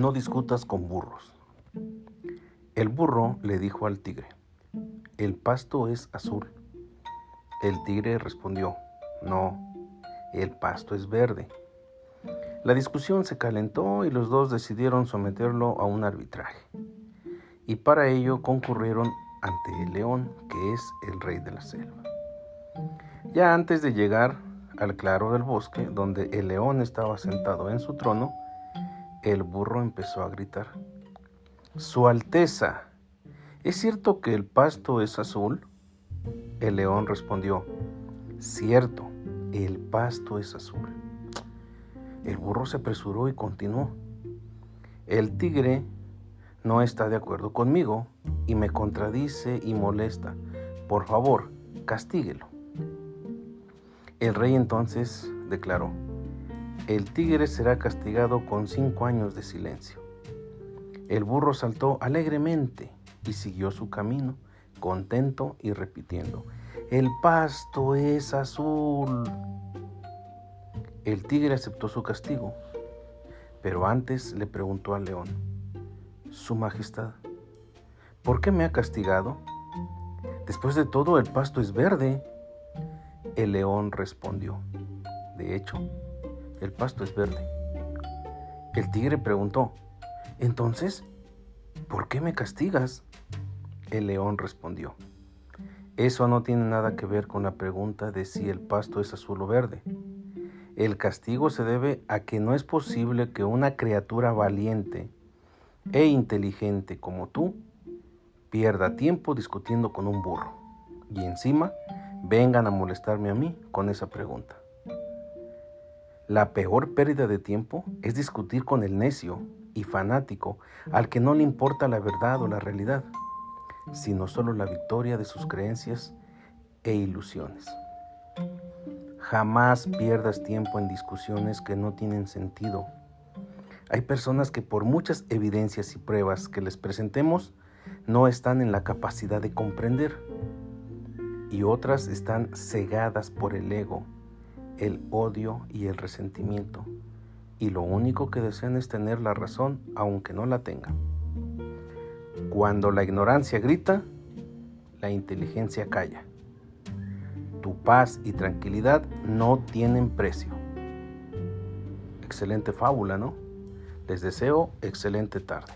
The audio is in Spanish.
no discutas con burros. El burro le dijo al tigre, el pasto es azul. El tigre respondió, no, el pasto es verde. La discusión se calentó y los dos decidieron someterlo a un arbitraje. Y para ello concurrieron ante el león, que es el rey de la selva. Ya antes de llegar al claro del bosque, donde el león estaba sentado en su trono, el burro empezó a gritar. Su Alteza, ¿es cierto que el pasto es azul? El león respondió, cierto, el pasto es azul. El burro se apresuró y continuó. El tigre no está de acuerdo conmigo y me contradice y molesta. Por favor, castíguelo. El rey entonces declaró, el tigre será castigado con cinco años de silencio. El burro saltó alegremente y siguió su camino, contento y repitiendo, el pasto es azul. El tigre aceptó su castigo, pero antes le preguntó al león, Su Majestad, ¿por qué me ha castigado? Después de todo, el pasto es verde. El león respondió, de hecho, el pasto es verde. El tigre preguntó, entonces, ¿por qué me castigas? El león respondió, eso no tiene nada que ver con la pregunta de si el pasto es azul o verde. El castigo se debe a que no es posible que una criatura valiente e inteligente como tú pierda tiempo discutiendo con un burro y encima vengan a molestarme a mí con esa pregunta. La peor pérdida de tiempo es discutir con el necio y fanático al que no le importa la verdad o la realidad, sino solo la victoria de sus creencias e ilusiones. Jamás pierdas tiempo en discusiones que no tienen sentido. Hay personas que por muchas evidencias y pruebas que les presentemos no están en la capacidad de comprender y otras están cegadas por el ego, el odio y el resentimiento, y lo único que desean es tener la razón aunque no la tengan. Cuando la ignorancia grita, la inteligencia calla. Tu paz y tranquilidad no tienen precio. Excelente fábula, ¿no? Les deseo excelente tarde.